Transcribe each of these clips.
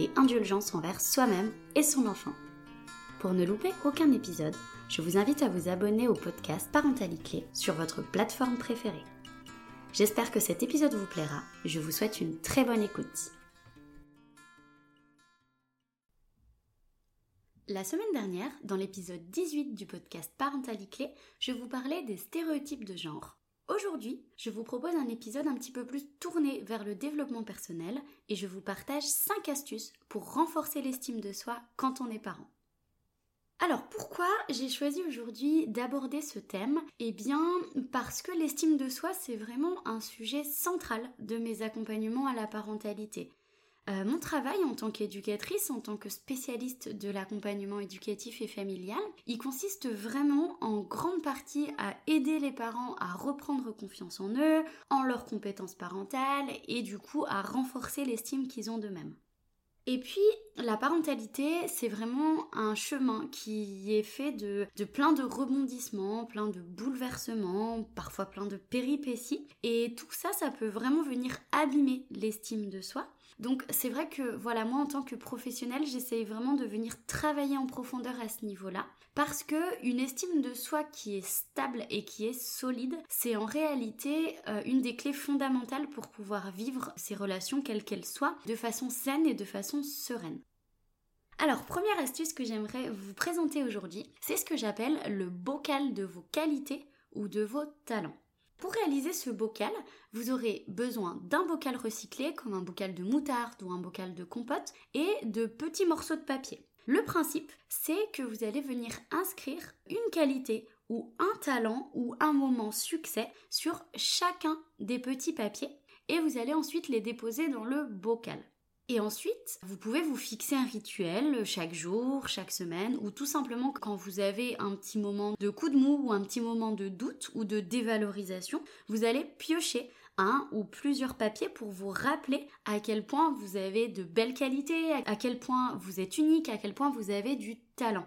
et indulgence envers soi-même et son enfant. Pour ne louper aucun épisode, je vous invite à vous abonner au podcast Parentalité sur votre plateforme préférée. J'espère que cet épisode vous plaira. Je vous souhaite une très bonne écoute. La semaine dernière, dans l'épisode 18 du podcast Parentalité, je vous parlais des stéréotypes de genre. Aujourd'hui, je vous propose un épisode un petit peu plus tourné vers le développement personnel et je vous partage 5 astuces pour renforcer l'estime de soi quand on est parent. Alors pourquoi j'ai choisi aujourd'hui d'aborder ce thème? Eh bien parce que l'estime de soi c'est vraiment un sujet central de mes accompagnements à la parentalité. Euh, mon travail en tant qu'éducatrice, en tant que spécialiste de l'accompagnement éducatif et familial, il consiste vraiment en grande partie à aider les parents à reprendre confiance en eux, en leurs compétences parentales et du coup à renforcer l'estime qu'ils ont d'eux-mêmes. Et puis, la parentalité, c'est vraiment un chemin qui est fait de, de, plein de rebondissements, plein de bouleversements, parfois plein de péripéties. Et tout ça, ça peut vraiment venir abîmer l'estime de soi. Donc c'est vrai que voilà, moi en tant que professionnelle, j'essaye vraiment de venir travailler en profondeur à ce niveau-là parce que une estime de soi qui est stable et qui est solide, c'est en réalité euh, une des clés fondamentales pour pouvoir vivre ces relations quelles qu'elles soient de façon saine et de façon sereine. Alors, première astuce que j'aimerais vous présenter aujourd'hui, c'est ce que j'appelle le bocal de vos qualités ou de vos talents. Pour réaliser ce bocal, vous aurez besoin d'un bocal recyclé comme un bocal de moutarde ou un bocal de compote et de petits morceaux de papier. Le principe, c'est que vous allez venir inscrire une qualité ou un talent ou un moment succès sur chacun des petits papiers et vous allez ensuite les déposer dans le bocal. Et ensuite, vous pouvez vous fixer un rituel chaque jour, chaque semaine, ou tout simplement quand vous avez un petit moment de coup de mou ou un petit moment de doute ou de dévalorisation, vous allez piocher un ou plusieurs papiers pour vous rappeler à quel point vous avez de belles qualités, à quel point vous êtes unique, à quel point vous avez du talent.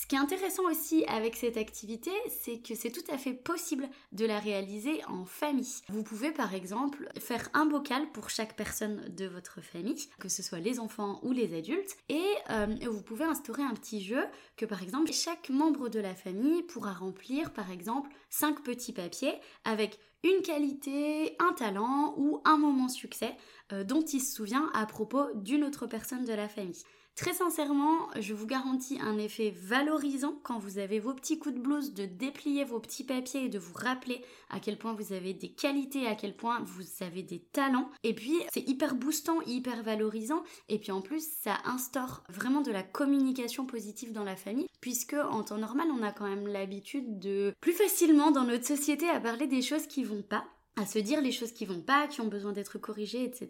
Ce qui est intéressant aussi avec cette activité, c'est que c'est tout à fait possible de la réaliser en famille. Vous pouvez par exemple faire un bocal pour chaque personne de votre famille, que ce soit les enfants ou les adultes, et euh, vous pouvez instaurer un petit jeu que par exemple chaque membre de la famille pourra remplir par exemple 5 petits papiers avec une qualité, un talent ou un moment succès euh, dont il se souvient à propos d'une autre personne de la famille. Très sincèrement, je vous garantis un effet valorisant quand vous avez vos petits coups de blouse, de déplier vos petits papiers et de vous rappeler à quel point vous avez des qualités, à quel point vous avez des talents. Et puis, c'est hyper boostant, hyper valorisant. Et puis en plus, ça instaure vraiment de la communication positive dans la famille, puisque en temps normal, on a quand même l'habitude de plus facilement dans notre société à parler des choses qui vont pas à se dire les choses qui vont pas, qui ont besoin d'être corrigées, etc.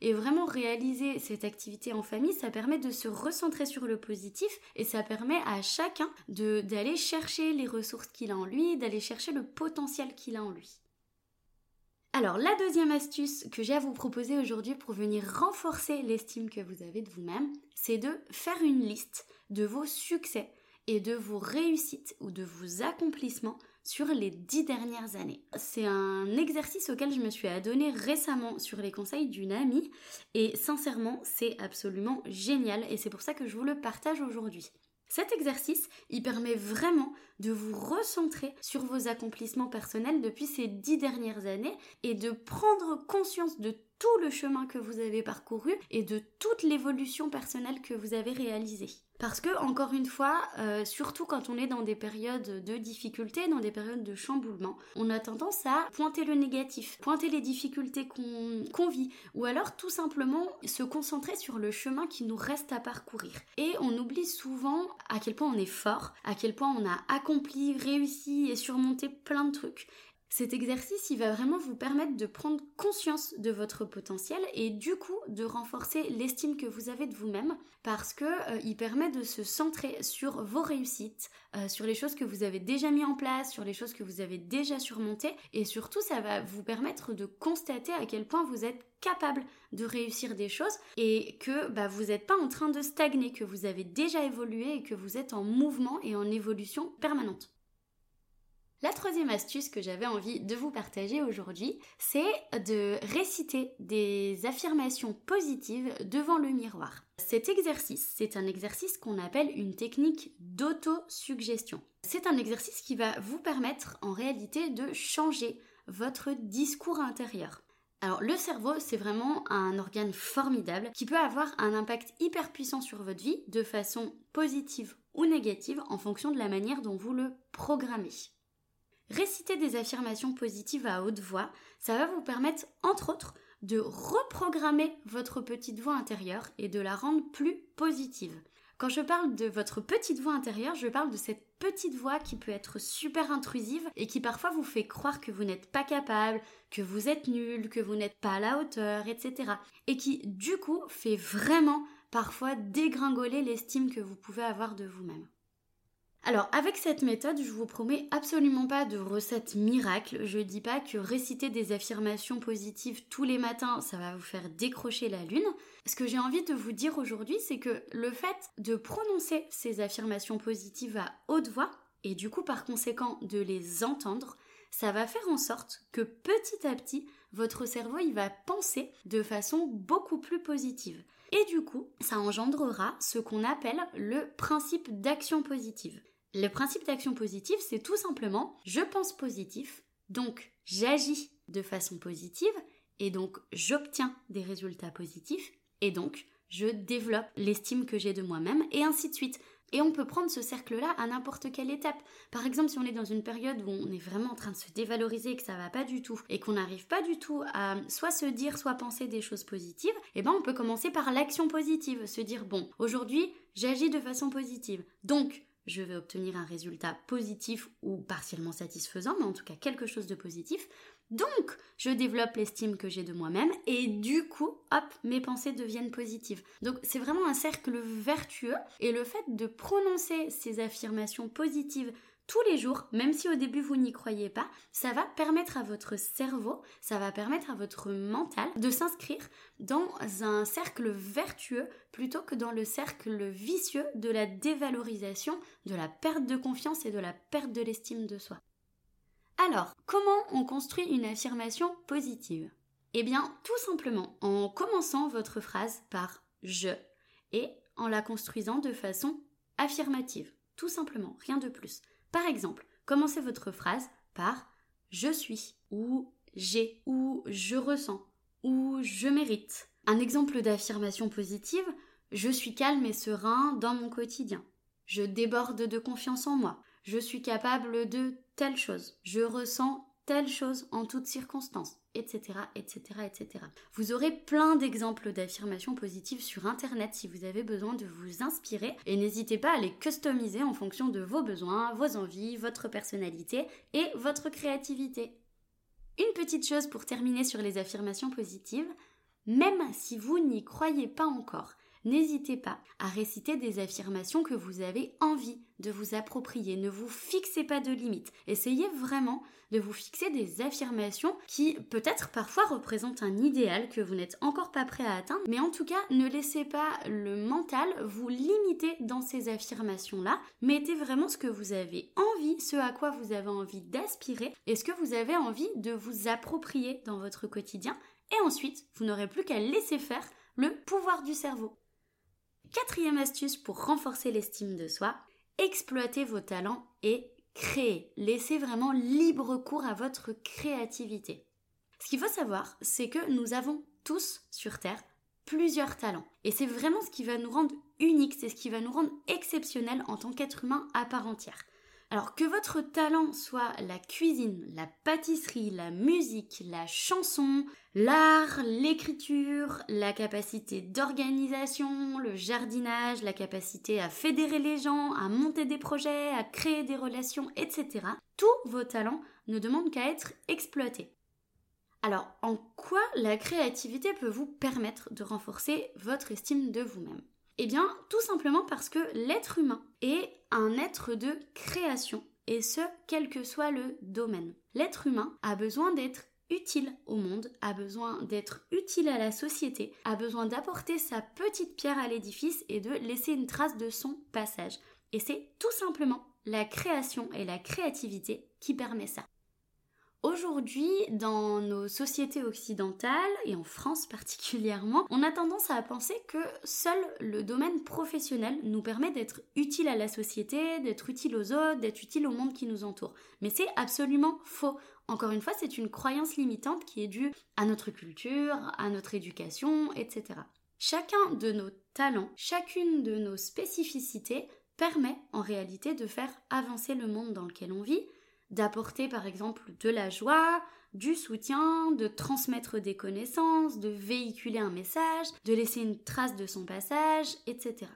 Et vraiment réaliser cette activité en famille, ça permet de se recentrer sur le positif et ça permet à chacun d'aller chercher les ressources qu'il a en lui, d'aller chercher le potentiel qu'il a en lui. Alors la deuxième astuce que j'ai à vous proposer aujourd'hui pour venir renforcer l'estime que vous avez de vous-même, c'est de faire une liste de vos succès et de vos réussites ou de vos accomplissements sur les dix dernières années. C'est un exercice auquel je me suis adonné récemment sur les conseils d'une amie et sincèrement c'est absolument génial et c'est pour ça que je vous le partage aujourd'hui. Cet exercice, il permet vraiment de vous recentrer sur vos accomplissements personnels depuis ces dix dernières années et de prendre conscience de tout le chemin que vous avez parcouru et de toute l'évolution personnelle que vous avez réalisée. Parce que, encore une fois, euh, surtout quand on est dans des périodes de difficulté, dans des périodes de chamboulement, on a tendance à pointer le négatif, pointer les difficultés qu'on vit, ou alors tout simplement se concentrer sur le chemin qui nous reste à parcourir. Et on oublie souvent à quel point on est fort, à quel point on a accompli, réussi et surmonté plein de trucs. Cet exercice, il va vraiment vous permettre de prendre conscience de votre potentiel et du coup de renforcer l'estime que vous avez de vous-même parce que euh, il permet de se centrer sur vos réussites, euh, sur les choses que vous avez déjà mis en place, sur les choses que vous avez déjà surmontées et surtout ça va vous permettre de constater à quel point vous êtes capable de réussir des choses et que bah, vous n'êtes pas en train de stagner, que vous avez déjà évolué et que vous êtes en mouvement et en évolution permanente. La troisième astuce que j'avais envie de vous partager aujourd'hui, c'est de réciter des affirmations positives devant le miroir. Cet exercice, c'est un exercice qu'on appelle une technique d'auto-suggestion. C'est un exercice qui va vous permettre en réalité de changer votre discours intérieur. Alors le cerveau, c'est vraiment un organe formidable qui peut avoir un impact hyper puissant sur votre vie de façon positive ou négative en fonction de la manière dont vous le programmez. Réciter des affirmations positives à haute voix, ça va vous permettre, entre autres, de reprogrammer votre petite voix intérieure et de la rendre plus positive. Quand je parle de votre petite voix intérieure, je parle de cette petite voix qui peut être super intrusive et qui parfois vous fait croire que vous n'êtes pas capable, que vous êtes nul, que vous n'êtes pas à la hauteur, etc. Et qui, du coup, fait vraiment parfois dégringoler l'estime que vous pouvez avoir de vous-même. Alors, avec cette méthode, je vous promets absolument pas de recette miracle. Je dis pas que réciter des affirmations positives tous les matins, ça va vous faire décrocher la lune. Ce que j'ai envie de vous dire aujourd'hui, c'est que le fait de prononcer ces affirmations positives à haute voix, et du coup par conséquent de les entendre, ça va faire en sorte que petit à petit, votre cerveau il va penser de façon beaucoup plus positive. Et du coup, ça engendrera ce qu'on appelle le principe d'action positive. Le principe d'action positive, c'est tout simplement je pense positif, donc j'agis de façon positive, et donc j'obtiens des résultats positifs, et donc je développe l'estime que j'ai de moi-même, et ainsi de suite. Et on peut prendre ce cercle-là à n'importe quelle étape. Par exemple, si on est dans une période où on est vraiment en train de se dévaloriser et que ça va pas du tout, et qu'on n'arrive pas du tout à soit se dire, soit penser des choses positives, eh ben on peut commencer par l'action positive, se dire bon, aujourd'hui j'agis de façon positive. Donc je vais obtenir un résultat positif ou partiellement satisfaisant, mais en tout cas quelque chose de positif. Donc, je développe l'estime que j'ai de moi-même et du coup, hop, mes pensées deviennent positives. Donc, c'est vraiment un cercle vertueux et le fait de prononcer ces affirmations positives tous les jours, même si au début vous n'y croyez pas, ça va permettre à votre cerveau, ça va permettre à votre mental de s'inscrire dans un cercle vertueux plutôt que dans le cercle vicieux de la dévalorisation, de la perte de confiance et de la perte de l'estime de soi. Alors, comment on construit une affirmation positive? Eh bien, tout simplement en commençant votre phrase par je et en la construisant de façon affirmative. Tout simplement, rien de plus. Par exemple, commencez votre phrase par je suis ou j'ai ou je ressens ou je mérite. Un exemple d'affirmation positive, je suis calme et serein dans mon quotidien. Je déborde de confiance en moi. Je suis capable de telle chose. Je ressens telle chose en toutes circonstances, etc., etc., etc. Vous aurez plein d'exemples d'affirmations positives sur Internet si vous avez besoin de vous inspirer et n'hésitez pas à les customiser en fonction de vos besoins, vos envies, votre personnalité et votre créativité. Une petite chose pour terminer sur les affirmations positives, même si vous n'y croyez pas encore, n'hésitez pas à réciter des affirmations que vous avez envie de vous approprier. Ne vous fixez pas de limites. Essayez vraiment de vous fixer des affirmations qui peut-être parfois représentent un idéal que vous n'êtes encore pas prêt à atteindre, mais en tout cas ne laissez pas le mental vous limiter dans ces affirmations-là. Mettez vraiment ce que vous avez envie, ce à quoi vous avez envie d'aspirer et ce que vous avez envie de vous approprier dans votre quotidien. Et ensuite, vous n'aurez plus qu'à laisser faire le pouvoir du cerveau. Quatrième astuce pour renforcer l'estime de soi, exploitez vos talents et créez. Laissez vraiment libre cours à votre créativité. Ce qu'il faut savoir, c'est que nous avons tous sur Terre plusieurs talents. Et c'est vraiment ce qui va nous rendre uniques, c'est ce qui va nous rendre exceptionnels en tant qu'être humain à part entière. Alors que votre talent soit la cuisine, la pâtisserie, la musique, la chanson, l'art, l'écriture, la capacité d'organisation, le jardinage, la capacité à fédérer les gens, à monter des projets, à créer des relations, etc. Tous vos talents ne demandent qu'à être exploités. Alors, en quoi la créativité peut vous permettre de renforcer votre estime de vous-même? Eh bien, tout simplement parce que l'être humain est un être de création, et ce, quel que soit le domaine. L'être humain a besoin d'être utile au monde, a besoin d'être utile à la société, a besoin d'apporter sa petite pierre à l'édifice et de laisser une trace de son passage. Et c'est tout simplement la création et la créativité qui permet ça. Aujourd'hui, dans nos sociétés occidentales, et en France particulièrement, on a tendance à penser que seul le domaine professionnel nous permet d'être utile à la société, d'être utile aux autres, d'être utile au monde qui nous entoure. Mais c'est absolument faux. Encore une fois, c'est une croyance limitante qui est due à notre culture, à notre éducation, etc. Chacun de nos talents, chacune de nos spécificités permet en réalité de faire avancer le monde dans lequel on vit, d'apporter par exemple de la joie, du soutien, de transmettre des connaissances, de véhiculer un message, de laisser une trace de son passage, etc.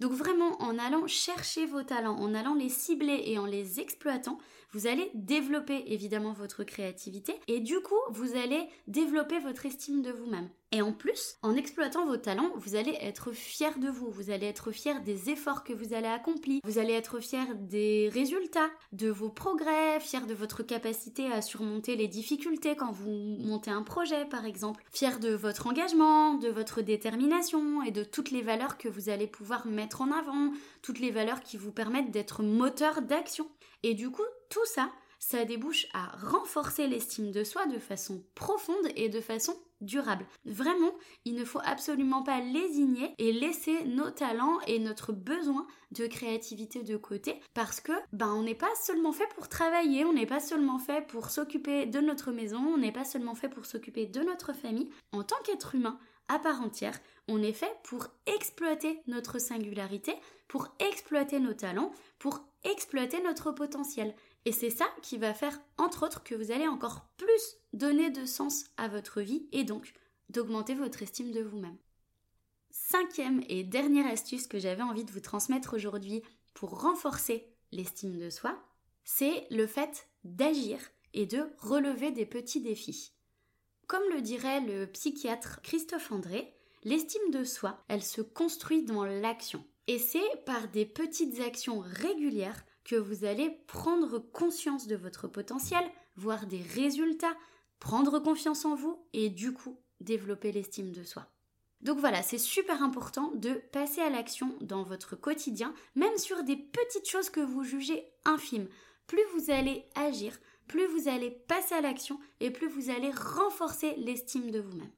Donc vraiment, en allant chercher vos talents, en allant les cibler et en les exploitant, vous allez développer évidemment votre créativité et du coup, vous allez développer votre estime de vous-même. Et en plus, en exploitant vos talents, vous allez être fier de vous, vous allez être fier des efforts que vous allez accomplir, vous allez être fier des résultats, de vos progrès, fier de votre capacité à surmonter les difficultés quand vous montez un projet par exemple, fier de votre engagement, de votre détermination et de toutes les valeurs que vous allez pouvoir mettre en avant, toutes les valeurs qui vous permettent d'être moteur d'action. Et du coup, tout ça, ça débouche à renforcer l'estime de soi de façon profonde et de façon durable. Vraiment, il ne faut absolument pas lésigner et laisser nos talents et notre besoin de créativité de côté parce que ben on n'est pas seulement fait pour travailler, on n'est pas seulement fait pour s'occuper de notre maison, on n'est pas seulement fait pour s'occuper de notre famille. En tant qu'être humain à part entière, on est fait pour exploiter notre singularité, pour exploiter nos talents, pour exploiter notre potentiel. Et c'est ça qui va faire, entre autres, que vous allez encore plus donner de sens à votre vie et donc d'augmenter votre estime de vous-même. Cinquième et dernière astuce que j'avais envie de vous transmettre aujourd'hui pour renforcer l'estime de soi, c'est le fait d'agir et de relever des petits défis. Comme le dirait le psychiatre Christophe André, l'estime de soi, elle se construit dans l'action. Et c'est par des petites actions régulières que vous allez prendre conscience de votre potentiel, voir des résultats, prendre confiance en vous et du coup développer l'estime de soi. Donc voilà, c'est super important de passer à l'action dans votre quotidien, même sur des petites choses que vous jugez infimes. Plus vous allez agir, plus vous allez passer à l'action et plus vous allez renforcer l'estime de vous-même.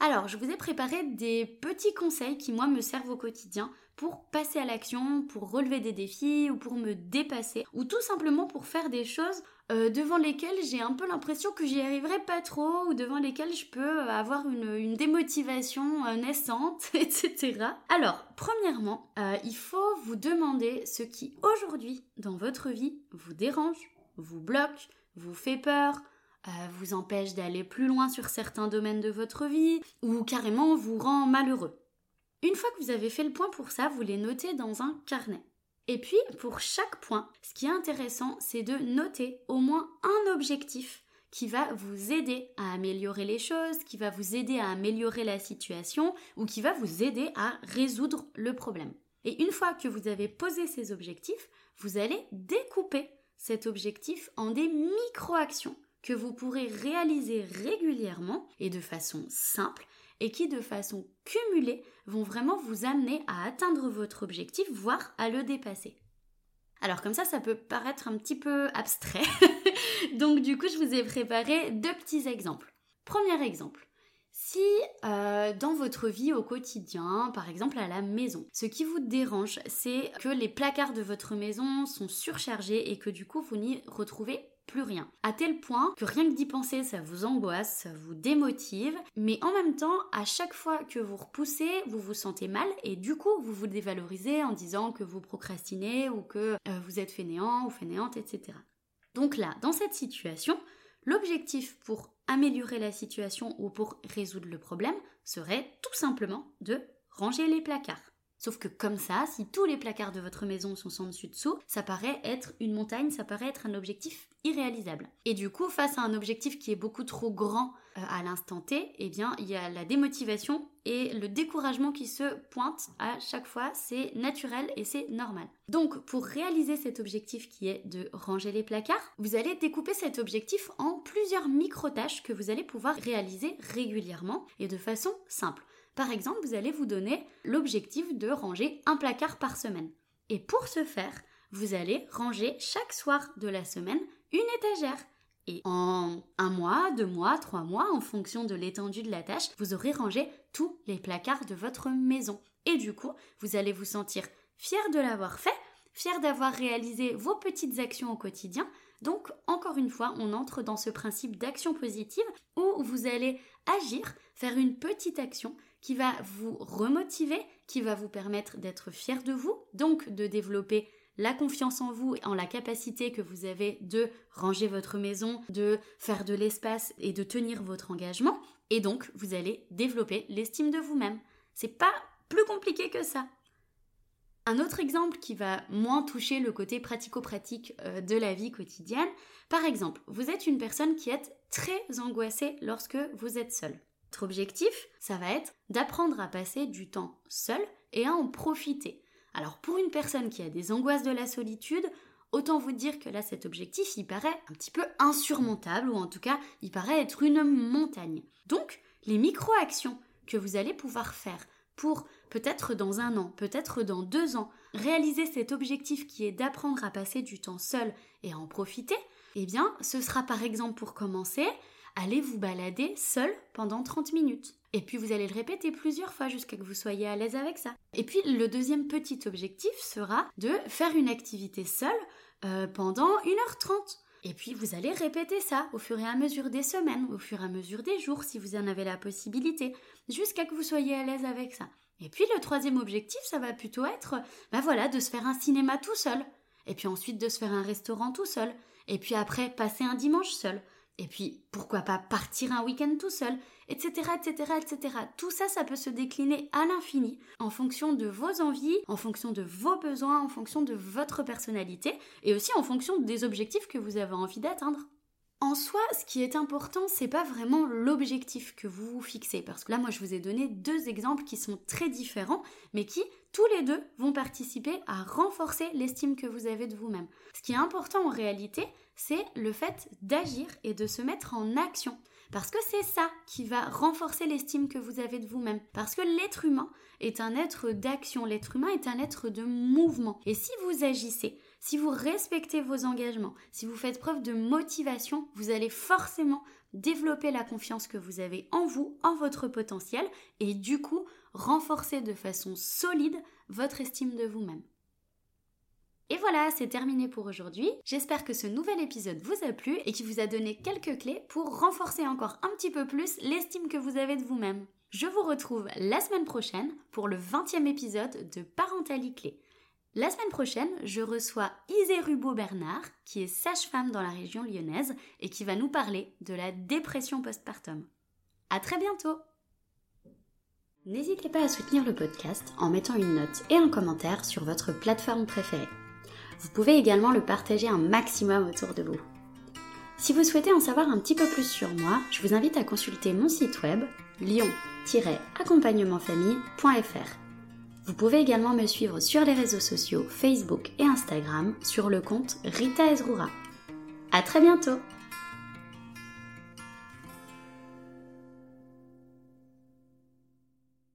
Alors, je vous ai préparé des petits conseils qui, moi, me servent au quotidien pour passer à l'action, pour relever des défis ou pour me dépasser, ou tout simplement pour faire des choses euh, devant lesquelles j'ai un peu l'impression que j'y arriverai pas trop, ou devant lesquelles je peux avoir une, démotivation euh, naissante, etc. Alors, premièrement, euh, il faut vous demander ce qui aujourd'hui dans votre vie vous dérange, vous bloque, vous fait peur, euh, vous empêche d'aller plus loin sur certains domaines de votre vie ou carrément vous rend malheureux. Une fois que vous avez fait le point pour ça, vous les notez dans un carnet. Et puis, pour chaque point, ce qui est intéressant, c'est de noter au moins un objectif qui va vous aider à améliorer les choses, qui va vous aider à améliorer la situation ou qui va vous aider à résoudre le problème. Et une fois que vous avez posé ces objectifs, vous allez découper cet objectif en des micro-actions que vous pourrez réaliser régulièrement et de façon simple et qui de façon cumulée vont vraiment vous amener à atteindre votre objectif, voire à le dépasser. Alors comme ça, ça peut paraître un petit peu abstrait. Donc du coup, je vous ai préparé deux petits exemples. Premier exemple. Si euh, dans votre vie au quotidien, par exemple à la maison, ce qui vous dérange, c'est que les placards de votre maison sont surchargés et que du coup vous n'y retrouvez plus rien. À tel point que rien que d'y penser, ça vous angoisse, ça vous démotive, mais en même temps, à chaque fois que vous repoussez, vous vous sentez mal et du coup, vous vous dévalorisez en disant que vous procrastinez ou que euh, vous êtes fainéant ou fainéante, etc. Donc là, dans cette situation, l'objectif pour améliorer la situation ou pour résoudre le problème serait tout simplement de ranger les placards. Sauf que comme ça, si tous les placards de votre maison sont sans dessus dessous, ça paraît être une montagne, ça paraît être un objectif irréalisable. Et du coup, face à un objectif qui est beaucoup trop grand euh, à l'instant T, eh bien, il y a la démotivation et le découragement qui se pointent à chaque fois. C'est naturel et c'est normal. Donc, pour réaliser cet objectif qui est de ranger les placards, vous allez découper cet objectif en plusieurs micro-tâches que vous allez pouvoir réaliser régulièrement et de façon simple. Par exemple, vous allez vous donner l'objectif de ranger un placard par semaine. Et pour ce faire, vous allez ranger chaque soir de la semaine une étagère. Et en un mois, deux mois, trois mois, en fonction de l'étendue de la tâche, vous aurez rangé tous les placards de votre maison. Et du coup, vous allez vous sentir fier de l'avoir fait, fier d'avoir réalisé vos petites actions au quotidien. Donc, encore une fois, on entre dans ce principe d'action positive où vous allez agir, faire une petite action qui va vous remotiver, qui va vous permettre d'être fier de vous, donc de développer la confiance en vous en la capacité que vous avez de ranger votre maison, de faire de l'espace et de tenir votre engagement. Et donc, vous allez développer l'estime de vous-même. C'est pas plus compliqué que ça. Un autre exemple qui va moins toucher le côté pratico-pratique euh, de la vie quotidienne, par exemple, vous êtes une personne qui est très angoissée lorsque vous êtes seule. Votre objectif, ça va être d'apprendre à passer du temps seul et à en profiter. Alors pour une personne qui a des angoisses de la solitude, autant vous dire que là cet objectif, il paraît un petit peu insurmontable ou en tout cas, il paraît être une montagne. Donc, les micro-actions que vous allez pouvoir faire pour peut-être dans un an, peut-être dans deux ans, réaliser cet objectif qui est d'apprendre à passer du temps seul et à en profiter, eh bien, ce sera par exemple pour commencer allez vous balader seul pendant 30 minutes. Et puis vous allez le répéter plusieurs fois jusqu'à que vous soyez à l'aise avec ça. Et puis le deuxième petit objectif sera de faire une activité seule euh, pendant 1h30. Et puis vous allez répéter ça au fur et à mesure des semaines, au fur et à mesure des jours si vous en avez la possibilité, jusqu'à que vous soyez à l'aise avec ça. Et puis le troisième objectif, ça va plutôt être, bah voilà, de se faire un cinéma tout seul. Et puis ensuite de se faire un restaurant tout seul. Et puis après passer un dimanche seul. Et puis, pourquoi pas partir un week-end tout seul, etc., etc., etc. Tout ça, ça peut se décliner à l'infini en fonction de vos envies, en fonction de vos besoins, en fonction de votre personnalité et aussi en fonction des objectifs que vous avez envie d'atteindre. En soi, ce qui est important, c'est pas vraiment l'objectif que vous vous fixez, parce que là, moi, je vous ai donné deux exemples qui sont très différents, mais qui, tous les deux, vont participer à renforcer l'estime que vous avez de vous-même. Ce qui est important en réalité, c'est le fait d'agir et de se mettre en action. Parce que c'est ça qui va renforcer l'estime que vous avez de vous-même. Parce que l'être humain est un être d'action, l'être humain est un être de mouvement. Et si vous agissez, si vous respectez vos engagements, si vous faites preuve de motivation, vous allez forcément développer la confiance que vous avez en vous, en votre potentiel, et du coup renforcer de façon solide votre estime de vous-même. Et voilà, c'est terminé pour aujourd'hui. J'espère que ce nouvel épisode vous a plu et qu'il vous a donné quelques clés pour renforcer encore un petit peu plus l'estime que vous avez de vous-même. Je vous retrouve la semaine prochaine pour le 20e épisode de Parentali Clé. La semaine prochaine, je reçois Isée Rubo-Bernard, qui est sage-femme dans la région lyonnaise et qui va nous parler de la dépression postpartum. À très bientôt! N'hésitez pas à soutenir le podcast en mettant une note et un commentaire sur votre plateforme préférée. Vous pouvez également le partager un maximum autour de vous. Si vous souhaitez en savoir un petit peu plus sur moi, je vous invite à consulter mon site web lion-accompagnementfamille.fr. Vous pouvez également me suivre sur les réseaux sociaux Facebook et Instagram sur le compte Rita Ezrura. À très bientôt!